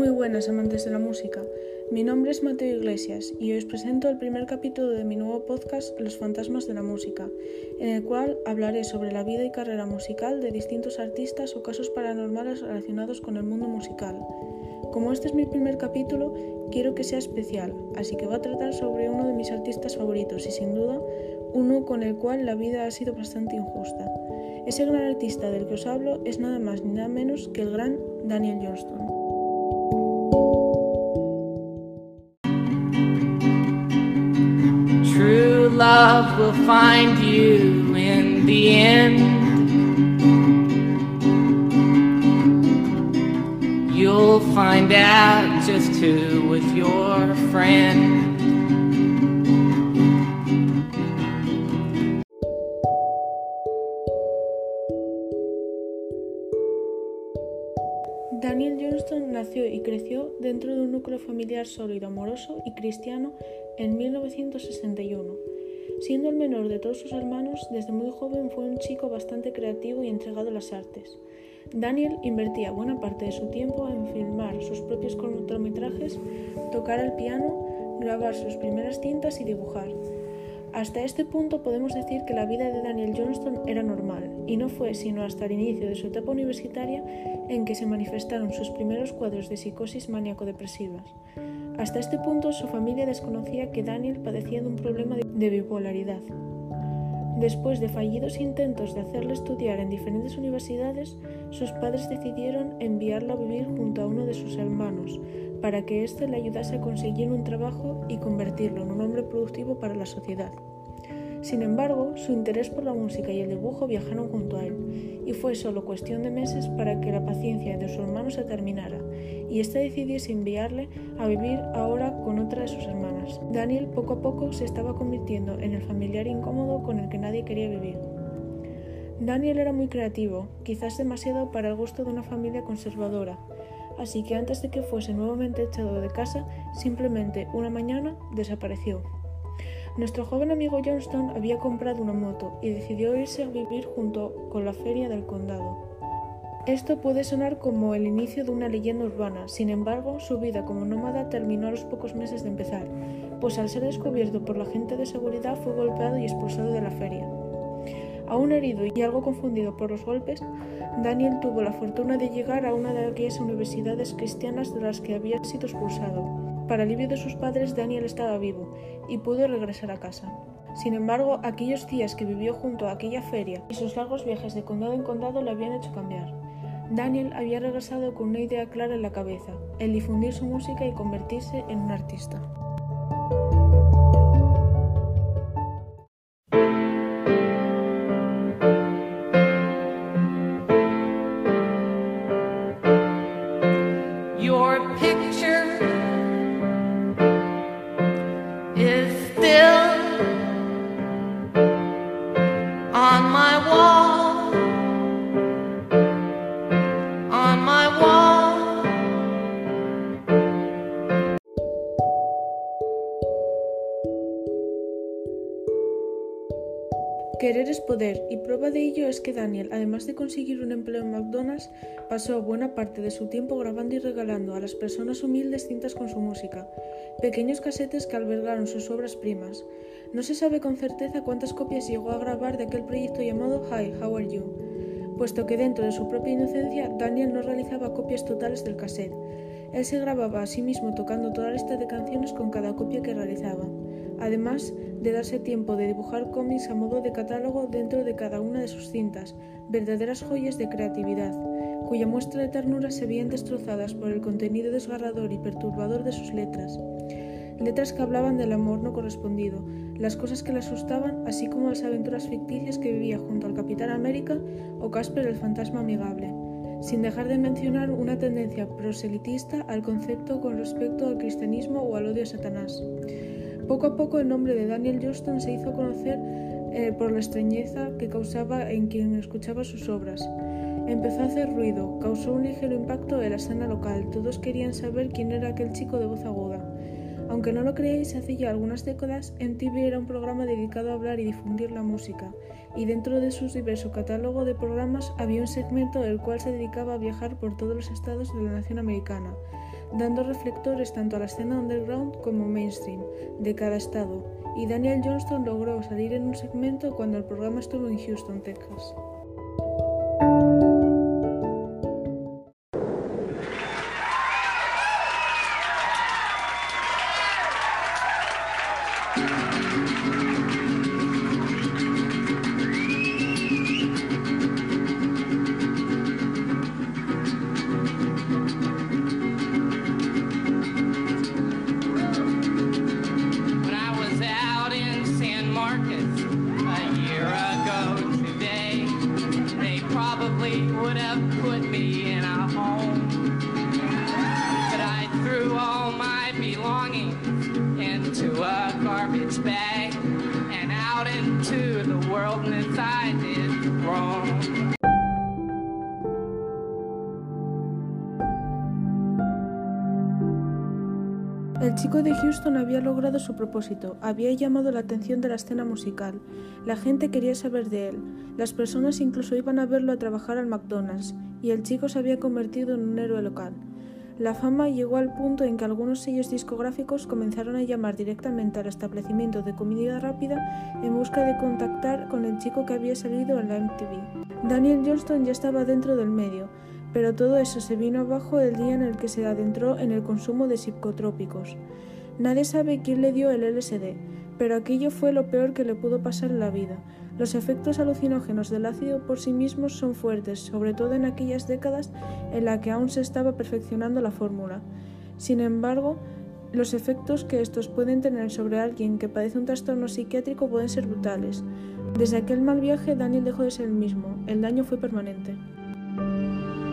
Muy buenas amantes de la música. Mi nombre es Mateo Iglesias y hoy os presento el primer capítulo de mi nuevo podcast Los fantasmas de la música, en el cual hablaré sobre la vida y carrera musical de distintos artistas o casos paranormales relacionados con el mundo musical. Como este es mi primer capítulo, quiero que sea especial, así que va a tratar sobre uno de mis artistas favoritos y sin duda uno con el cual la vida ha sido bastante injusta. Ese gran artista del que os hablo es nada más ni nada menos que el gran Daniel Johnston. Love will find you in the end. You'll find out just who was your friend. Daniel Johnston nació y creció dentro de un núcleo familiar sólido, amoroso y cristiano en 1961. Siendo el menor de todos sus hermanos, desde muy joven fue un chico bastante creativo y entregado a las artes. Daniel invertía buena parte de su tiempo en filmar sus propios cortometrajes, tocar el piano, grabar sus primeras cintas y dibujar. Hasta este punto podemos decir que la vida de Daniel Johnston era normal, y no fue sino hasta el inicio de su etapa universitaria en que se manifestaron sus primeros cuadros de psicosis maníaco-depresivas. Hasta este punto su familia desconocía que Daniel padecía de un problema de bipolaridad. Después de fallidos intentos de hacerle estudiar en diferentes universidades, sus padres decidieron enviarlo a vivir junto a uno de sus hermanos, para que éste le ayudase a conseguir un trabajo y convertirlo en un hombre productivo para la sociedad. Sin embargo, su interés por la música y el dibujo viajaron junto a él, y fue solo cuestión de meses para que la paciencia de su hermano se terminara, y éste decidiese enviarle a vivir ahora con otra de sus hermanas. Daniel poco a poco se estaba convirtiendo en el familiar incómodo con el que nadie quería vivir. Daniel era muy creativo, quizás demasiado para el gusto de una familia conservadora, así que antes de que fuese nuevamente echado de casa, simplemente una mañana desapareció. Nuestro joven amigo Johnston había comprado una moto y decidió irse a vivir junto con la feria del condado. Esto puede sonar como el inicio de una leyenda urbana, sin embargo, su vida como nómada terminó a los pocos meses de empezar, pues al ser descubierto por la gente de seguridad fue golpeado y expulsado de la feria. Aún herido y algo confundido por los golpes, Daniel tuvo la fortuna de llegar a una de aquellas universidades cristianas de las que había sido expulsado. Para alivio de sus padres, Daniel estaba vivo y pudo regresar a casa. Sin embargo, aquellos días que vivió junto a aquella feria y sus largos viajes de condado en condado le habían hecho cambiar. Daniel había regresado con una idea clara en la cabeza, el difundir su música y convertirse en un artista. Querer es poder, y prueba de ello es que Daniel, además de conseguir un empleo en McDonald's, pasó buena parte de su tiempo grabando y regalando a las personas humildes cintas con su música, pequeños casetes que albergaron sus obras primas. No se sabe con certeza cuántas copias llegó a grabar de aquel proyecto llamado Hi, How Are You, puesto que dentro de su propia inocencia Daniel no realizaba copias totales del cassette. Él se grababa a sí mismo tocando toda la lista de canciones con cada copia que realizaba, además de darse tiempo de dibujar cómics a modo de catálogo dentro de cada una de sus cintas, verdaderas joyas de creatividad, cuya muestra de ternura se veían destrozadas por el contenido desgarrador y perturbador de sus letras. Letras que hablaban del amor no correspondido, las cosas que le asustaban, así como las aventuras ficticias que vivía junto al Capitán América o Casper el fantasma amigable sin dejar de mencionar una tendencia proselitista al concepto con respecto al cristianismo o al odio a Satanás. Poco a poco el nombre de Daniel Johnston se hizo conocer eh, por la extrañeza que causaba en quien escuchaba sus obras. Empezó a hacer ruido, causó un ligero impacto en la escena local, todos querían saber quién era aquel chico de voz aguda. Aunque no lo creáis, hace ya algunas décadas, MTV era un programa dedicado a hablar y difundir la música, y dentro de su diverso catálogo de programas había un segmento el cual se dedicaba a viajar por todos los estados de la nación americana, dando reflectores tanto a la escena underground como mainstream de cada estado, y Daniel Johnston logró salir en un segmento cuando el programa estuvo en Houston, Texas. El chico de Houston había logrado su propósito, había llamado la atención de la escena musical. La gente quería saber de él, las personas incluso iban a verlo a trabajar al McDonald's, y el chico se había convertido en un héroe local. La fama llegó al punto en que algunos sellos discográficos comenzaron a llamar directamente al establecimiento de comida rápida en busca de contactar con el chico que había salido en la MTV. Daniel Johnston ya estaba dentro del medio, pero todo eso se vino abajo el día en el que se adentró en el consumo de psicotrópicos. Nadie sabe quién le dio el LSD, pero aquello fue lo peor que le pudo pasar en la vida. Los efectos alucinógenos del ácido por sí mismos son fuertes, sobre todo en aquellas décadas en las que aún se estaba perfeccionando la fórmula. Sin embargo, los efectos que estos pueden tener sobre alguien que padece un trastorno psiquiátrico pueden ser brutales. Desde aquel mal viaje, Daniel dejó de ser el mismo. El daño fue permanente.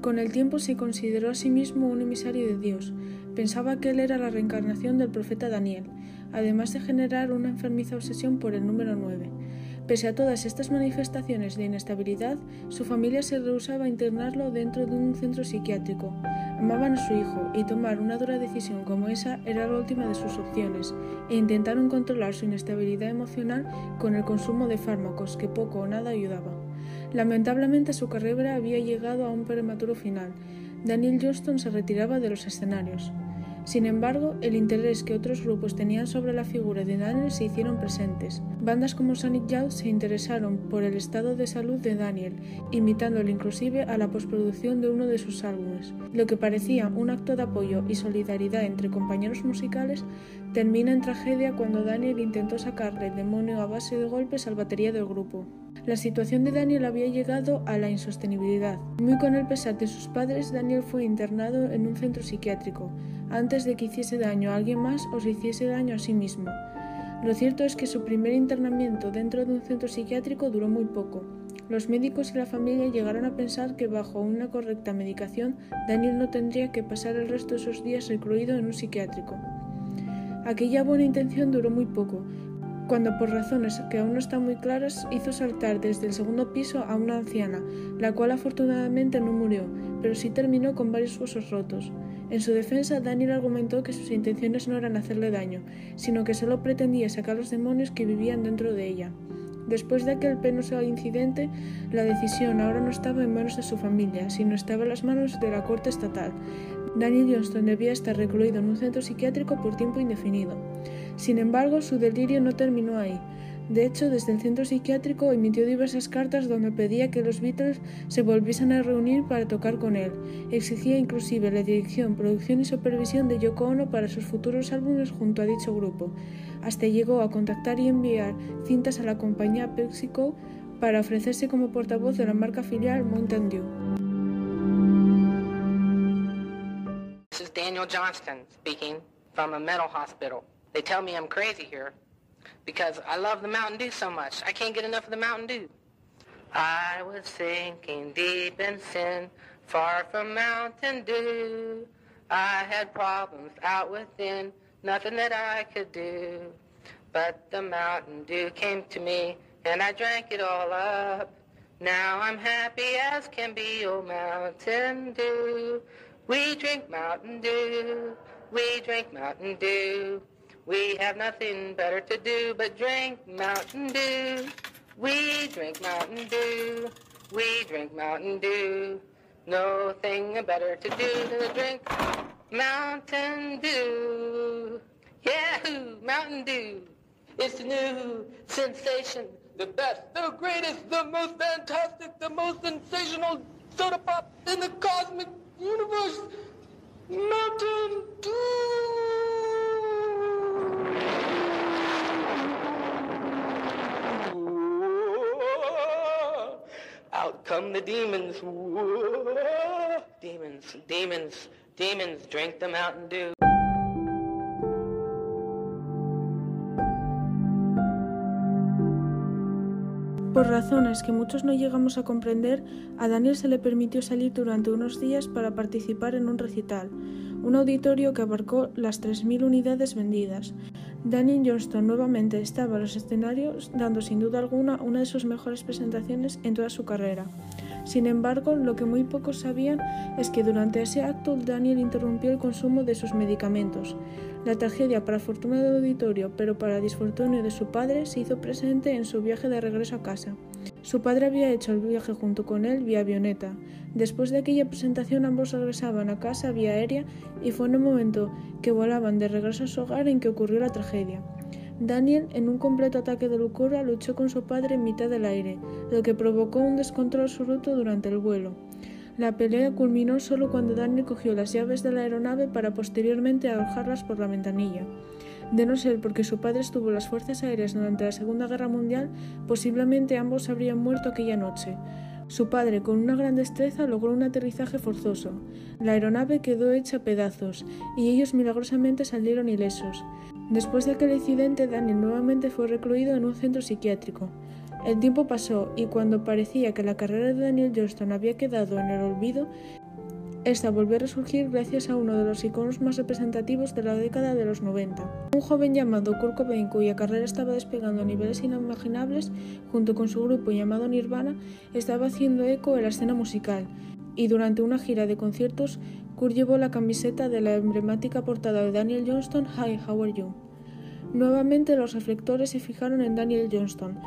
Con el tiempo se consideró a sí mismo un emisario de Dios. Pensaba que él era la reencarnación del profeta Daniel, además de generar una enfermiza obsesión por el número 9. Pese a todas estas manifestaciones de inestabilidad, su familia se rehusaba a internarlo dentro de un centro psiquiátrico. Amaban a su hijo y tomar una dura decisión como esa era la última de sus opciones, e intentaron controlar su inestabilidad emocional con el consumo de fármacos que poco o nada ayudaba. Lamentablemente su carrera había llegado a un prematuro final. Daniel Johnston se retiraba de los escenarios. Sin embargo, el interés que otros grupos tenían sobre la figura de Daniel se hicieron presentes. Bandas como Sonic Youth se interesaron por el estado de salud de Daniel, invitándolo inclusive a la postproducción de uno de sus álbumes. Lo que parecía un acto de apoyo y solidaridad entre compañeros musicales termina en tragedia cuando Daniel intentó sacarle el demonio a base de golpes al batería del grupo. La situación de Daniel había llegado a la insostenibilidad. Muy con el pesar de sus padres, Daniel fue internado en un centro psiquiátrico, antes de que hiciese daño a alguien más o se hiciese daño a sí mismo. Lo cierto es que su primer internamiento dentro de un centro psiquiátrico duró muy poco. Los médicos y la familia llegaron a pensar que bajo una correcta medicación, Daniel no tendría que pasar el resto de sus días recluido en un psiquiátrico. Aquella buena intención duró muy poco, cuando por razones que aún no están muy claras hizo saltar desde el segundo piso a una anciana, la cual afortunadamente no murió, pero sí terminó con varios huesos rotos. En su defensa, Daniel argumentó que sus intenciones no eran hacerle daño, sino que solo pretendía sacar los demonios que vivían dentro de ella. Después de aquel penoso incidente, la decisión ahora no estaba en manos de su familia, sino estaba en las manos de la Corte Estatal. Daniel Johnston debía estar recluido en un centro psiquiátrico por tiempo indefinido. Sin embargo, su delirio no terminó ahí. De hecho, desde el centro psiquiátrico emitió diversas cartas donde pedía que los Beatles se volviesen a reunir para tocar con él. Exigía inclusive la dirección, producción y supervisión de Yoko Ono para sus futuros álbumes junto a dicho grupo. Hasta llegó a contactar y enviar cintas a la compañía PepsiCo para ofrecerse como portavoz de la marca filial Mountain Dew. Johnston speaking from a mental hospital. They tell me I'm crazy here because I love the Mountain Dew so much. I can't get enough of the Mountain Dew. I was sinking deep in sin, Far from Mountain Dew, I had problems out within, nothing that I could do. But the Mountain Dew came to me, and I drank it all up. Now I'm happy as can be, oh Mountain Dew. We drink Mountain Dew, we drink Mountain Dew. We have nothing better to do but drink Mountain Dew. We drink Mountain Dew, we drink Mountain Dew. No thing better to do than to drink Mountain Dew. Yahoo! Mountain Dew. It's the new sensation, the best, the greatest, the most fantastic, the most sensational soda pop in the cosmic universe melt into out come the demons. Demons demons demons drink them out and do. Por razones que muchos no llegamos a comprender, a Daniel se le permitió salir durante unos días para participar en un recital, un auditorio que abarcó las 3.000 unidades vendidas. Daniel Johnston nuevamente estaba en los escenarios, dando sin duda alguna una de sus mejores presentaciones en toda su carrera. Sin embargo, lo que muy pocos sabían es que durante ese acto Daniel interrumpió el consumo de sus medicamentos. La tragedia para fortuna del auditorio, pero para disfortunio de su padre, se hizo presente en su viaje de regreso a casa. Su padre había hecho el viaje junto con él vía avioneta. Después de aquella presentación ambos regresaban a casa vía aérea y fue en el momento que volaban de regreso a su hogar en que ocurrió la tragedia. Daniel, en un completo ataque de locura, luchó con su padre en mitad del aire, lo que provocó un descontrol absoluto durante el vuelo. La pelea culminó solo cuando Daniel cogió las llaves de la aeronave para posteriormente arrojarlas por la ventanilla. De no ser porque su padre estuvo en las fuerzas aéreas durante la Segunda Guerra Mundial, posiblemente ambos habrían muerto aquella noche. Su padre, con una gran destreza, logró un aterrizaje forzoso. La aeronave quedó hecha pedazos y ellos milagrosamente salieron ilesos. Después de aquel incidente, Daniel nuevamente fue recluido en un centro psiquiátrico. El tiempo pasó y cuando parecía que la carrera de Daniel Johnston había quedado en el olvido, esta volvió a resurgir gracias a uno de los iconos más representativos de la década de los 90. Un joven llamado Kurt Cobain, cuya carrera estaba despegando a niveles inimaginables, junto con su grupo llamado Nirvana, estaba haciendo eco en la escena musical, y durante una gira de conciertos, Kurt llevó la camiseta de la emblemática portada de Daniel Johnston, Hi, How Are You? Nuevamente los reflectores se fijaron en Daniel Johnston.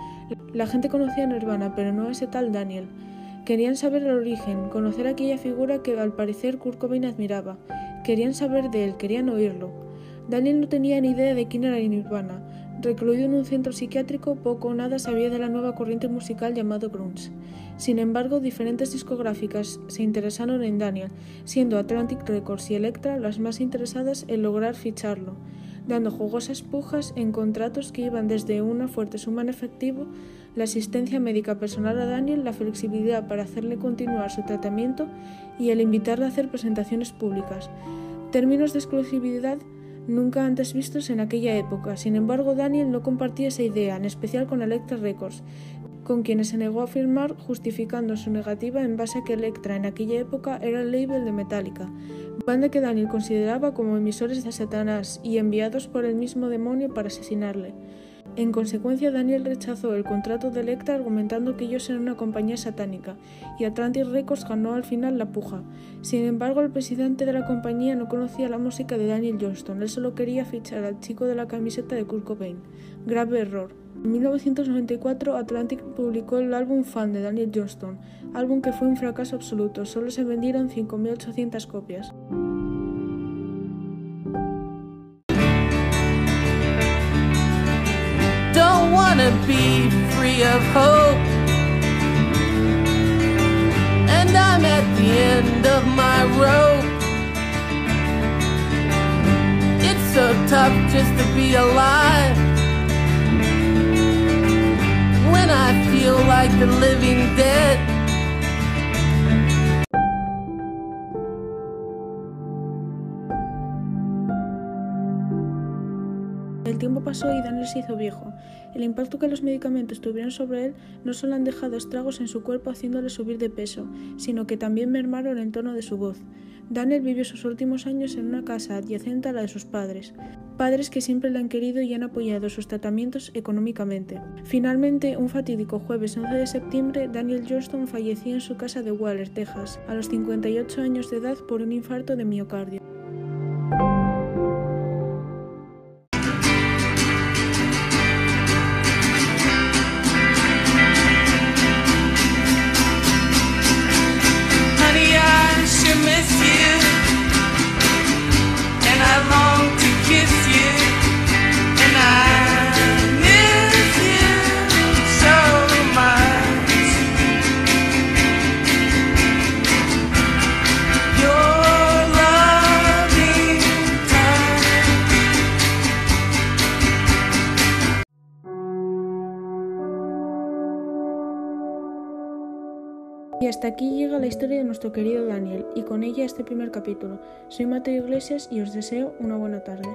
La gente conocía a Nirvana, pero no a ese tal Daniel. Querían saber el origen, conocer aquella figura que al parecer Kurt Cobain admiraba. Querían saber de él, querían oírlo. Daniel no tenía ni idea de quién era Nirvana. Recluido en un centro psiquiátrico, poco o nada sabía de la nueva corriente musical llamado grunge. Sin embargo, diferentes discográficas se interesaron en Daniel, siendo Atlantic Records y Elektra las más interesadas en lograr ficharlo, dando jugosas pujas en contratos que iban desde una fuerte suma en efectivo la asistencia médica personal a Daniel, la flexibilidad para hacerle continuar su tratamiento y el invitarle a hacer presentaciones públicas. Términos de exclusividad nunca antes vistos en aquella época. Sin embargo, Daniel no compartía esa idea, en especial con Elektra Records, con quienes se negó a firmar justificando su negativa en base a que Elektra en aquella época era el label de Metallica, banda que Daniel consideraba como emisores de Satanás y enviados por el mismo demonio para asesinarle. En consecuencia, Daniel rechazó el contrato de Elektra argumentando que ellos eran una compañía satánica, y Atlantic Records ganó al final la puja. Sin embargo, el presidente de la compañía no conocía la música de Daniel Johnston, él solo quería fichar al chico de la camiseta de Kurt Cobain. Grave error. En 1994, Atlantic publicó el álbum Fan de Daniel Johnston, álbum que fue un fracaso absoluto, solo se vendieron 5.800 copias. Wanna be free of hope. And I'm at the end of my rope. It's so tough just to be alive. When I feel like the living dead. Pasó Daniel se hizo viejo. El impacto que los medicamentos tuvieron sobre él no solo han dejado estragos en su cuerpo haciéndole subir de peso, sino que también mermaron el tono de su voz. Daniel vivió sus últimos años en una casa adyacente a la de sus padres, padres que siempre le han querido y han apoyado sus tratamientos económicamente. Finalmente, un fatídico jueves 11 de septiembre, Daniel Johnston falleció en su casa de Waller, Texas, a los 58 años de edad por un infarto de miocardio. Hasta aquí llega la historia de nuestro querido Daniel, y con ella este primer capítulo. Soy Mateo Iglesias y os deseo una buena tarde.